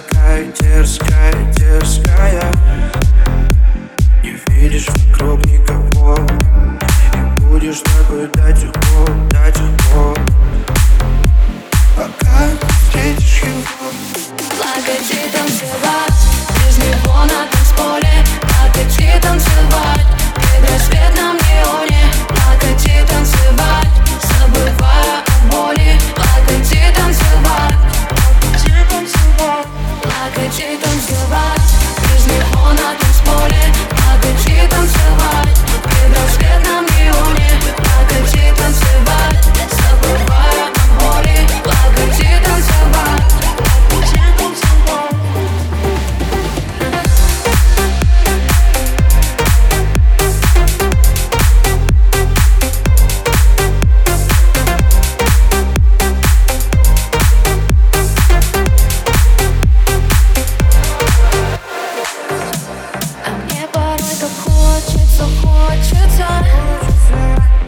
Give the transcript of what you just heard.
такая дерзкая, дерзкая. Не видишь вокруг никого. И будешь наблюдать уход, дать уход Пока встретишь его. Благо ты танцевал 记得。look what you've done.